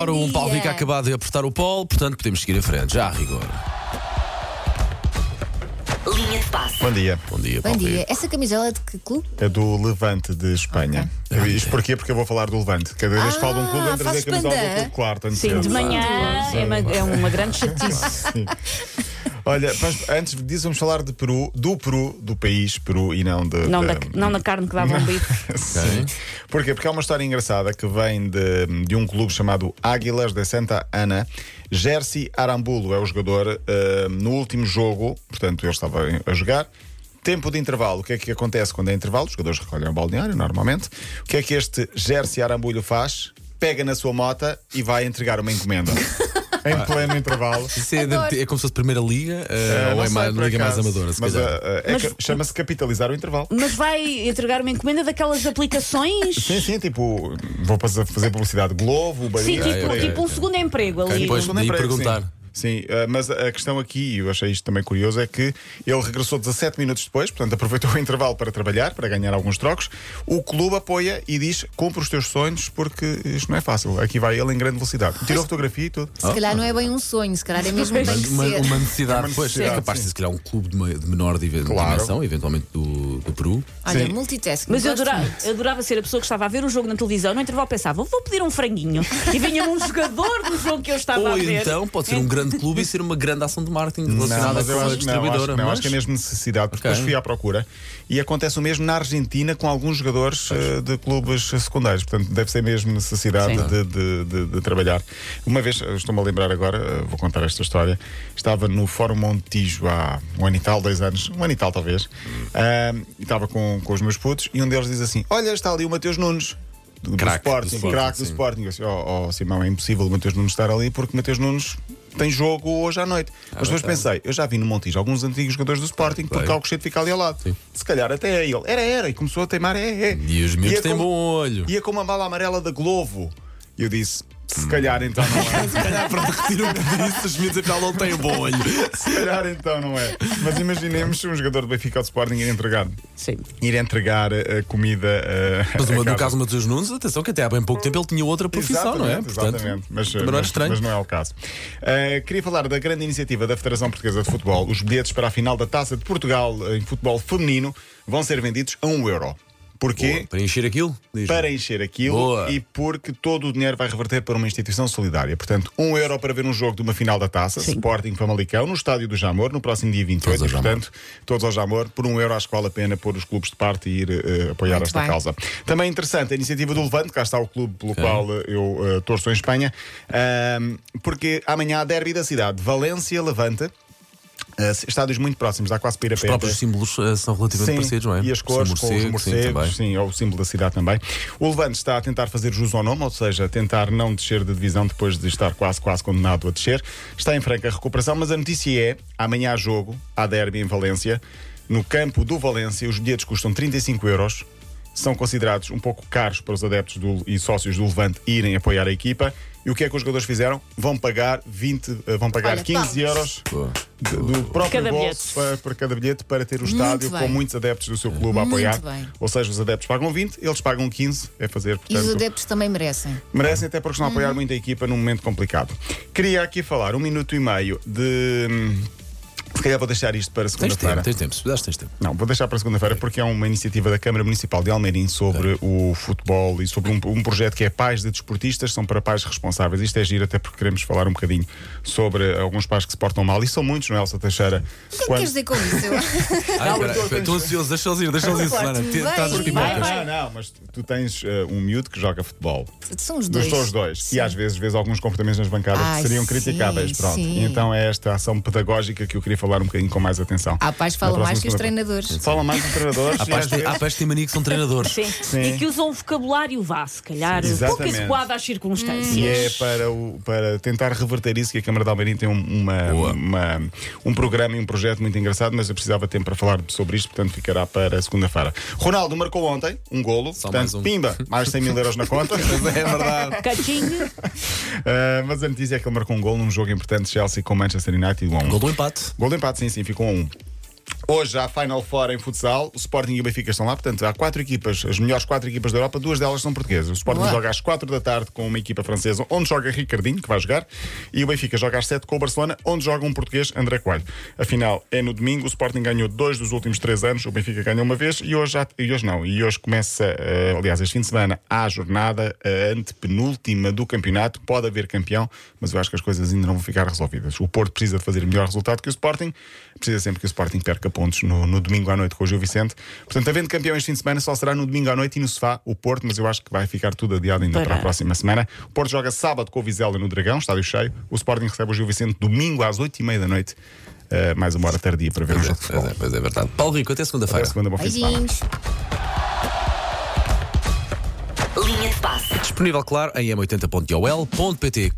Ora, um. Paulo Rico acabado de apertar o polo, portanto podemos seguir em frente, já a rigor. Linha de passe. Bom dia. Bom dia, Bom Paulo dia. Rico. Essa camisola é de que clube? É do Levante de Espanha. Isto porquê? Porque eu vou falar do Levante. Cada vez que falo de um clube, Ah, eu trazer a fazes camisola do clube, claro, tanto Sim, de manhã é uma, é uma grande chatice. Olha, mas antes disso, vamos falar de Peru, do Peru, do país Peru e não de. Não, da, não da carne que dava um. Sim. Porquê? Porque há uma história engraçada que vem de, de um clube chamado Águilas de Santa Ana. Jersey Arambulo é o jogador. eh, no último jogo, portanto, ele estava a jogar. Tempo de intervalo. O que é que acontece quando é intervalo? Os jogadores recolhem o balneário, normalmente. O que é que este Jersey Arambulo faz? Pega na sua mota e vai entregar uma encomenda. em pleno intervalo. Isso é, Adoro. é como se fosse Primeira Liga Eh, eh, ou não é sei, mais, por liga mais acaso, amadora, se mas, calhar. eh, é Mas- que chama-se capitalizar o intervalo. Mas vai entregar uma encomenda daquelas aplicações. Sim, sim, tipo, vou fazer fazer publicidade Globo, Sim, Bahia. tipo, ok, tipo um segundo emprego ali. Depois Segundo daí emprego, perguntar. Sim, eh, mas a questão aqui, e eu achei isto também curioso, é que ele regressou 17 minutos depois, portanto aproveitou o intervalo para trabalhar, para ganhar alguns trocos. O clube apoia e diz: compra os teus sonhos porque isto não é fácil. Aqui vai ele em grande velocidade. Tirou fotografia e tudo. Se calhar não é bem um sonho, se calhar é mesmo Uma, ser. uma necessidade, É uma pois, é necessidade, capaz de sim. ser, se calhar, um clube de, de menor dive- Claro. dimensão, eventualmente do, do Peru. Olha, Sim. multitasking. Mas eu gosto adorava, muito. eu adorava ser a pessoa que estava a ver o jogo na televisão. No intervalo pensava, vou pedir um franguinho. E vinha um jogador do jogo que eu estava a Ou ver. então pode ser um grande clube e ser uma grande ação de marketing Não, relacionada mas eu com a acho que não, acho, distribuidora. que não, mas- acho que é mesmo necessidade, porque Ok. depois fui à procura e acontece o mesmo na Argentina com alguns jogadores eh, de clubes secundários, portanto deve ser mesmo necessidade Sim. de, de- de- de trabalhar. Uma vez, eh, estou-me a lembrar agora, eh, vou contar esta história, estava no Fórum Montijo há um ano e tal, dois anos, um ano e tal talvez, ah, e estava com, com os meus putos e um deles diz assim: Olha, está ali o Mateus Nunes. Do, do Craque do Sporting, Sporting, craque do. Sporting. Eu disse, oh, oh, Simão, é impossível o Mateus Nunes estar ali porque o Mateus Nunes tem jogo hoje à noite. Mas depois tem. pensei, eu já vi no Montijo alguns antigos jogadores do Sporting, porque Bem. Alcochete fica ali ao lado. Sim. Se calhar até é ele. Era, era. E começou a teimar, é, é. E os Ia têm com- bom olho. Ia com uma mala amarela da Globo. E eu disse, se calhar então não é. Se calhar, pronto, retiro o que disse, os miúdos afinal não têm bom olho. Se calhar então não é. Mas imaginemos um jogador do Benfica ou do Sporting ir entregar, Sim. ir entregar eh, comida. eh, Mas a uma- no caso do Matheus Nunes, atenção que até há bem pouco tempo ele tinha outra profissão, não é? Exatamente, exatamente. Mas, também não mas- estranho. mas não é o caso. Uh, queria falar da grande iniciativa da Federação Portuguesa de Futebol. Os bilhetes para a final da Taça de Portugal em futebol feminino vão ser vendidos a um euro. Porquê? Boa, Para encher aquilo? Para encher aquilo Boa. e porque todo o dinheiro vai reverter para uma instituição solidária. Portanto, um euro para ver um jogo de uma final da taça, Sim. Sporting Famalicão, no estádio do Jamor, no próximo dia 28. Todos e, portanto, todos ao Jamor, por um euro acho que vale a pena pôr os clubes de parte e ir eh, apoiar Muito esta bem. causa. Também interessante a iniciativa do Levante, cá está o clube pelo qual eh, eu eh, torço em Espanha, ahm, porque amanhã há derby da cidade, Valência-Levante. Eh, estádios muito próximos, dá quase para ir a Os pé. próprios símbolos eh, são relativamente parecidos, não é? E as cores Sim, com os morcegos, sim, sim, é o símbolo da cidade também. O Levante está a tentar fazer jus ao nome, ou seja, tentar não descer de divisão depois de estar quase, quase condenado a descer. Está em franca recuperação, mas a notícia é: amanhã há jogo, há derby em Valência. No campo do Valência, os bilhetes custam 35 euros. São considerados um pouco caros para os adeptos do- e sócios do Levante irem apoiar a equipa. E o que é que os jogadores fizeram? Vão pagar 20, eh, vão pagar Olha, 15 palmas. euros de- do próprio Cada bolso para, para cada bilhete para ter o Muito estádio bem. com muitos adeptos do seu clube a Muito apoiar. bem. Ou seja, os adeptos pagam 20, eles pagam 15, é fazer, E os adeptos também merecem. Merecem até porque estão a apoiar muito a equipa num momento complicado. Queria aqui falar um minuto e meio de. hum, Se calhar vou deixar isto para Tens segunda-feira. tempo, tens tempo, se puderes, tens tempo. Não, vou deixar para segunda-feira porque é uma iniciativa da Câmara Municipal de Almeirim sobre o futebol e sobre um, um projeto que é Pais de Desportistas, são para pais responsáveis. Isto é giro até porque queremos falar um bocadinho sobre alguns pais que se portam mal e são muitos, não é, Elsa Teixeira? O que é que Quando- queres dizer com isso? Ai, Estou ansioso, deixa-los ir, deixa-los ir, Susana. Estás. Não, não, mas tu- tens eh, um miúdo que joga futebol. São os dois. teus dois. Sim. E às vezes vês alguns comportamentos nas bancadas que seriam criticáveis. Pronto. então é esta ação pedagógica que eu queria falar um bocadinho com mais atenção. Há pais que falam mais que os treinadores. Fala mais dos treinadores. Há e pais que vezes- há pais que têm mania que são treinadores. Sim. Sim. E que usam um vocabulário vá, se calhar, pouco adequado às circunstâncias. E é para, o, para tentar reverter isso que a Câmara de Almeirim tem um- uma, uma- um programa e um projeto muito engraçado, mas eu precisava de tempo para falar sobre isto, portanto ficará para segunda-feira. Ronaldo marcou ontem um golo, Só portanto, mais um. pimba, mais 100 mil euros na conta. É verdade. Caching, Uh, mas a notícia é que ele marcou um golo num jogo importante Chelsea com Manchester United 1 a 1. Gol do empate. Gol de empate, sim, sim, ficou a 1. Hoje há a Final Four em futsal, o Sporting e o Benfica estão lá, portanto há quatro equipas, as melhores quatro equipas da Europa, duas delas são portuguesas. O Sporting Boa. joga às quatro da tarde com uma equipa francesa, onde joga Ricardinho, que vai jogar, e o Benfica joga às sete com o Barcelona, onde joga um português, André Coelho. A final é no domingo, o Sporting ganhou dois dos últimos três anos, o Benfica ganhou uma vez e hoje, já, e hoje não. E hoje começa, eh, aliás, este fim de semana, há a jornada a antepenúltima do campeonato. Pode haver campeão, mas eu acho que as coisas ainda não vão ficar resolvidas. O Porto precisa de fazer melhor resultado que o Sporting, precisa sempre que o Sporting perca pontos no, no domingo à noite com o Gil Vicente. Portanto, havendo campeão este fim de semana, só será no domingo à noite e no sofá o Porto, mas eu acho que vai ficar tudo adiado ainda para, Para- a próxima semana. O Porto joga sábado com o Vizela no Dragão, estádio cheio. O Sporting recebe o Gil Vicente domingo às 8h30 da noite. eh, mais uma hora tardia para ver o Pois é, jogo de pois é, pois é verdade. Paulo Rico, até Até segunda-feira. segunda, bom fim de semana. Beijinhos. Linha de passe. Disponível, claro, em m80.ol.pt.